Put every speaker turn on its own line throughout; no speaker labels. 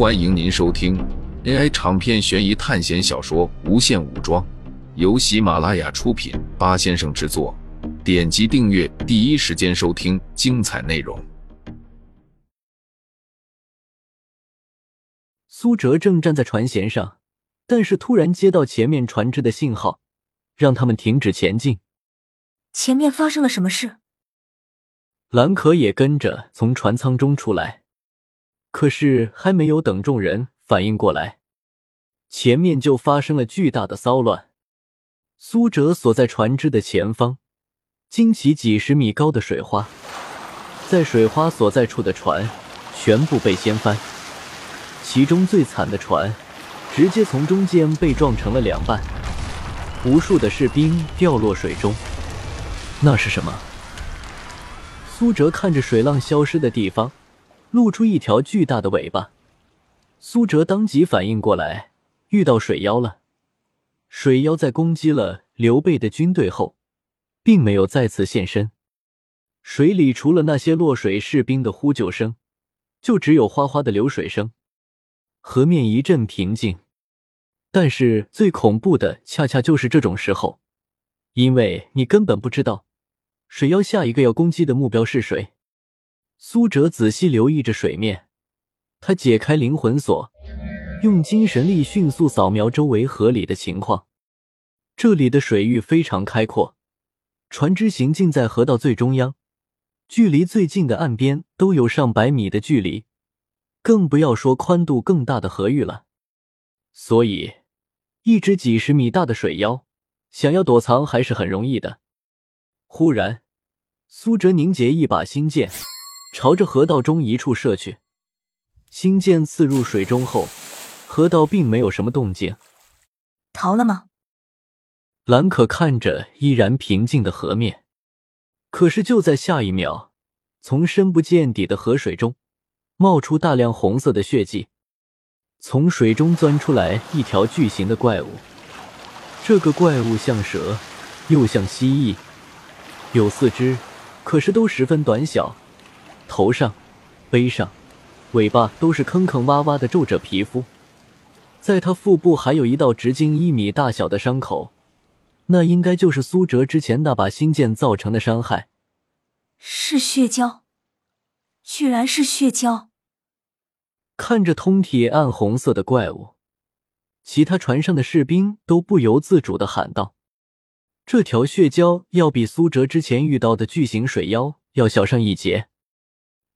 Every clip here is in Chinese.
欢迎您收听 AI 长篇悬疑探险小说《无限武装》，由喜马拉雅出品，八先生制作。点击订阅，第一时间收听精彩内容。
苏哲正站在船舷上，但是突然接到前面船只的信号，让他们停止前进。
前面发生了什么事？
蓝可也跟着从船舱中出来，可是还没有等众人反应过来，前面就发生了巨大的骚乱。苏哲所在船只的前方，惊起几十米高的水花，在水花所在处的船全部被掀翻，其中最惨的船直接从中间被撞成了两半，无数的士兵掉落水中。那是什么？苏哲看着水浪消失的地方，露出一条巨大的尾巴。苏哲当即反应过来，遇到水妖了。水妖在攻击了刘备的军队后，并没有再次现身。水里除了那些落水士兵的呼救声，就只有哗哗的流水声。河面一阵平静，但是最恐怖的恰恰就是这种时候，因为你根本不知道。水妖下一个要攻击的目标是谁？苏哲仔细留意着水面，他解开灵魂锁，用精神力迅速扫描周围河里的情况。这里的水域非常开阔，船只行进在河道最中央，距离最近的岸边都有上百米的距离，更不要说宽度更大的河域了。所以，一只几十米大的水妖想要躲藏还是很容易的。忽然，苏哲凝结一把星剑，朝着河道中一处射去。星剑刺入水中后，河道并没有什么动静。
逃了吗？
蓝可看着依然平静的河面，可是就在下一秒，从深不见底的河水中冒出大量红色的血迹，从水中钻出来一条巨型的怪物。这个怪物像蛇，又像蜥蜴。有四肢，可是都十分短小，头上、背上、尾巴都是坑坑洼洼的皱褶皮肤，在他腹部还有一道直径一米大小的伤口，那应该就是苏哲之前那把新剑造成的伤害。
是血蛟，居然是血蛟！
看着通体暗红色的怪物，其他船上的士兵都不由自主的喊道。这条血蛟要比苏哲之前遇到的巨型水妖要小上一截。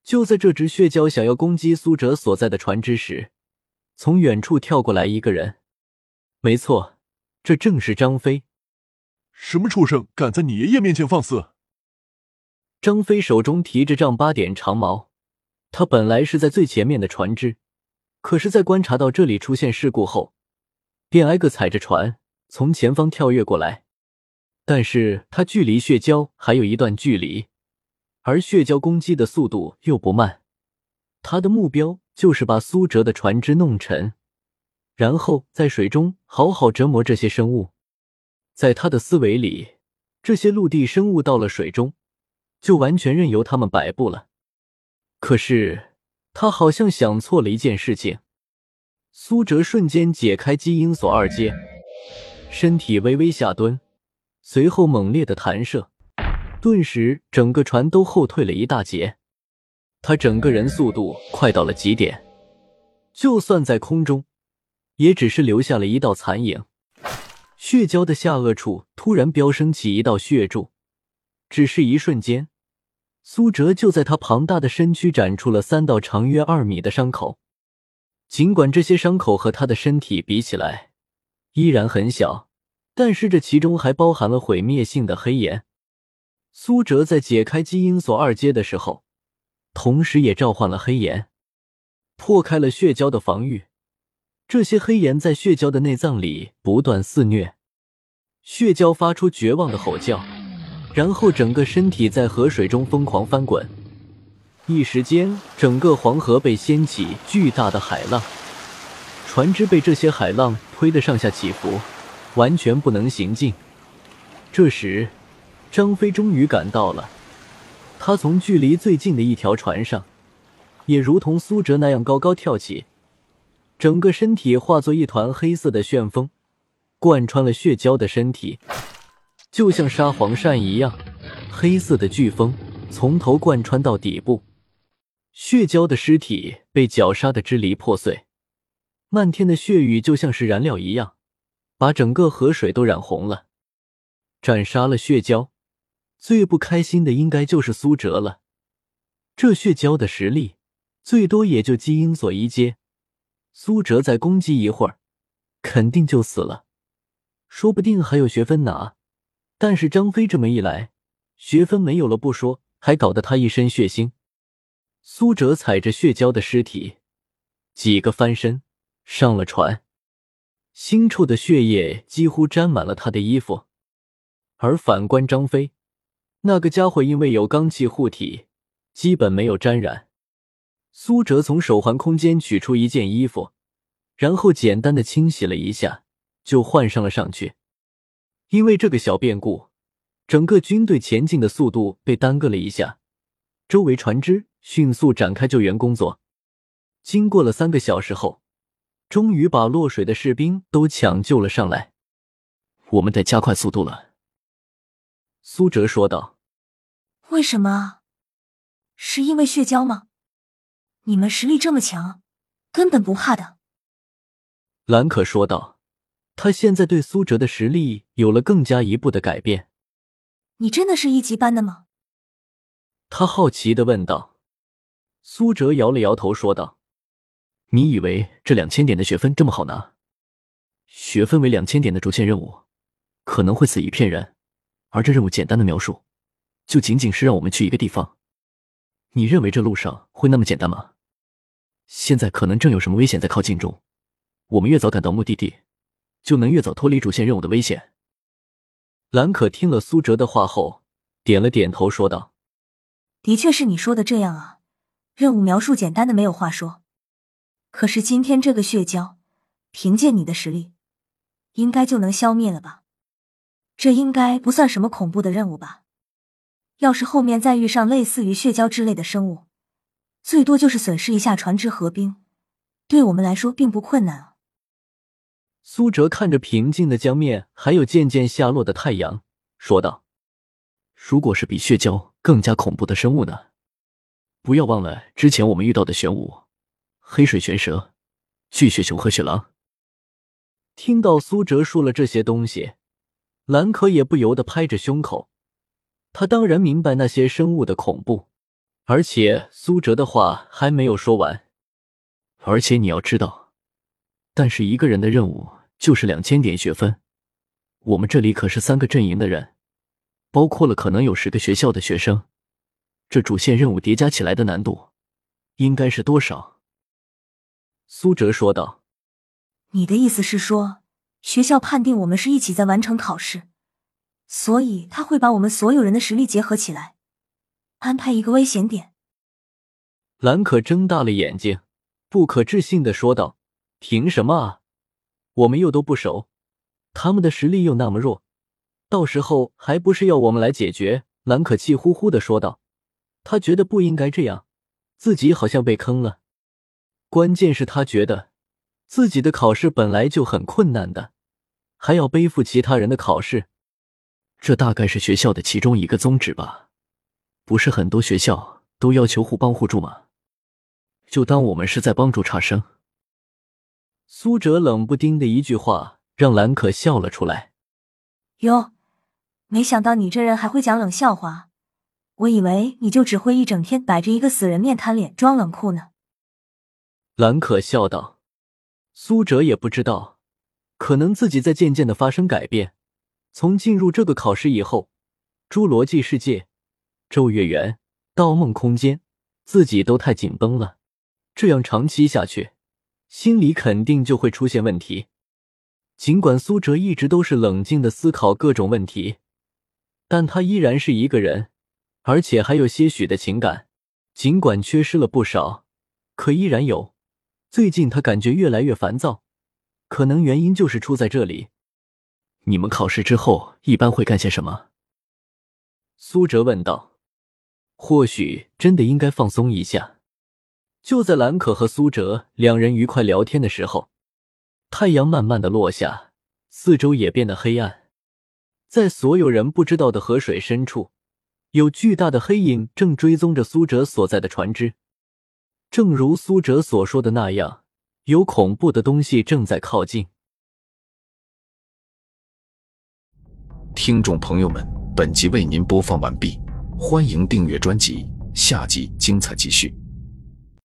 就在这只血蛟想要攻击苏哲所在的船只时，从远处跳过来一个人。没错，这正是张飞。
什么畜生敢在你爷爷面前放肆？
张飞手中提着丈八点长矛，他本来是在最前面的船只，可是，在观察到这里出现事故后，便挨个踩着船从前方跳跃过来。但是他距离血蛟还有一段距离，而血蛟攻击的速度又不慢，他的目标就是把苏哲的船只弄沉，然后在水中好好折磨这些生物。在他的思维里，这些陆地生物到了水中，就完全任由他们摆布了。可是他好像想错了一件事情。苏哲瞬间解开基因锁二阶，身体微微下蹲。随后猛烈的弹射，顿时整个船都后退了一大截。他整个人速度快到了极点，就算在空中，也只是留下了一道残影。血蛟的下颚处突然飙升起一道血柱，只是一瞬间，苏哲就在他庞大的身躯展出了三道长约二米的伤口。尽管这些伤口和他的身体比起来依然很小。但是这其中还包含了毁灭性的黑岩。苏哲在解开基因锁二阶的时候，同时也召唤了黑岩，破开了血蛟的防御。这些黑岩在血蛟的内脏里不断肆虐，血蛟发出绝望的吼叫，然后整个身体在河水中疯狂翻滚。一时间，整个黄河被掀起巨大的海浪，船只被这些海浪推得上下起伏。完全不能行进。这时，张飞终于赶到了。他从距离最近的一条船上，也如同苏哲那样高高跳起，整个身体化作一团黑色的旋风，贯穿了血蛟的身体，就像沙皇鳝一样，黑色的飓风从头贯穿到底部。血蛟的尸体被绞杀的支离破碎，漫天的血雨就像是燃料一样，把整个河水都染红了。斩杀了血蛟，最不开心的应该就是苏哲了。这血蛟的实力，最多也就基因所一阶。苏哲再攻击一会儿，肯定就死了，说不定还有学分拿。但是张飞这么一来，学分没有了不说，还搞得他一身血腥。苏哲踩着血蛟的尸体，几个翻身上了船，腥臭的血液几乎沾满了他的衣服。而反观张飞，那个家伙因为有罡气护体。基本没有沾染。苏哲从手环空间取出一件衣服，然后简单的清洗了一下，就换上了上去。因为这个小变故，整个军队前进的速度被耽搁了一下。周围船只迅速展开救援工作。经过了三个小时后，终于把落水的士兵都抢救了上来。我们得加快速度了，苏哲说道。
为什么？是因为血蛟吗？你们实力这么强，根本不怕的。
兰可说道，他现在对苏哲的实力有了更加一步的改变。
你真的是一级班的吗？
他好奇的问道。苏哲摇了摇头说道：“你以为这两千点的学分这么好拿？学分为两千点的主线任务，可能会死一片人，而这任务简单的描述，就仅仅是让我们去一个地方。”你认为这路上会那么简单吗？现在可能正有什么危险在靠近中，我们越早赶到目的地，就能越早脱离主线任务的危险。兰可听了苏哲的话后，点了点头，说道：“
的确是你说的这样啊，任务描述简单的没有话说。可是今天这个血蛟，凭借你的实力，应该就能消灭了吧？这应该不算什么恐怖的任务吧？”要是后面再遇上类似于血蛟之类的生物，最多就是损失一下船只和兵，对我们来说并不困难啊。
苏哲看着平静的江面，还有渐渐下落的太阳，说道：“如果是比血蛟更加恐怖的生物呢？不要忘了之前我们遇到的玄武、黑水玄蛇、巨血熊和血狼。”听到苏哲说了这些东西，兰可也不由得拍着胸口。他当然明白那些生物的恐怖，而且苏哲的话还没有说完。而且你要知道，但是一个人的任务就是两千点学分，我们这里可是三个阵营的人，包括了可能有十个学校的学生，这主线任务叠加起来的难度，应该是多少？苏哲说道：“
你的意思是说，学校判定我们是一起在完成考试？”所以他会把我们所有人的实力结合起来，安排一个危险点。
兰可睁大了眼睛，不可置信的说道：“凭什么啊？我们又都不熟，他们的实力又那么弱，到时候还不是要我们来解决？”兰可气呼呼的说道：“他觉得不应该这样，自己好像被坑了。关键是，他觉得自己的考试本来就很困难的，还要背负其他人的考试。”这大概是学校的其中一个宗旨吧，不是很多学校都要求互帮互助吗？就当我们是在帮助差生。苏哲冷不丁的一句话让兰可笑了出来。
哟，没想到你这人还会讲冷笑话，我以为你就只会一整天摆着一个死人面瘫脸装冷酷呢。
兰可笑道。苏哲也不知道，可能自己在渐渐的发生改变。从进入这个考试以后，侏罗纪世界、咒月园、盗梦空间，自己都太紧绷了。这样长期下去，心里肯定就会出现问题。尽管苏哲一直都是冷静的思考各种问题，但他依然是一个人，而且还有些许的情感。尽管缺失了不少，可依然有。最近他感觉越来越烦躁，可能原因就是出在这里。你们考试之后一般会干些什么？苏哲问道。或许真的应该放松一下。就在兰可和苏哲两人愉快聊天的时候，太阳慢慢的落下，四周也变得黑暗。在所有人不知道的河水深处，有巨大的黑影正追踪着苏哲所在的船只。正如苏哲所说的那样，有恐怖的东西正在靠近。
听众朋友们，本集为您播放完毕，欢迎订阅专辑，下集精彩继续。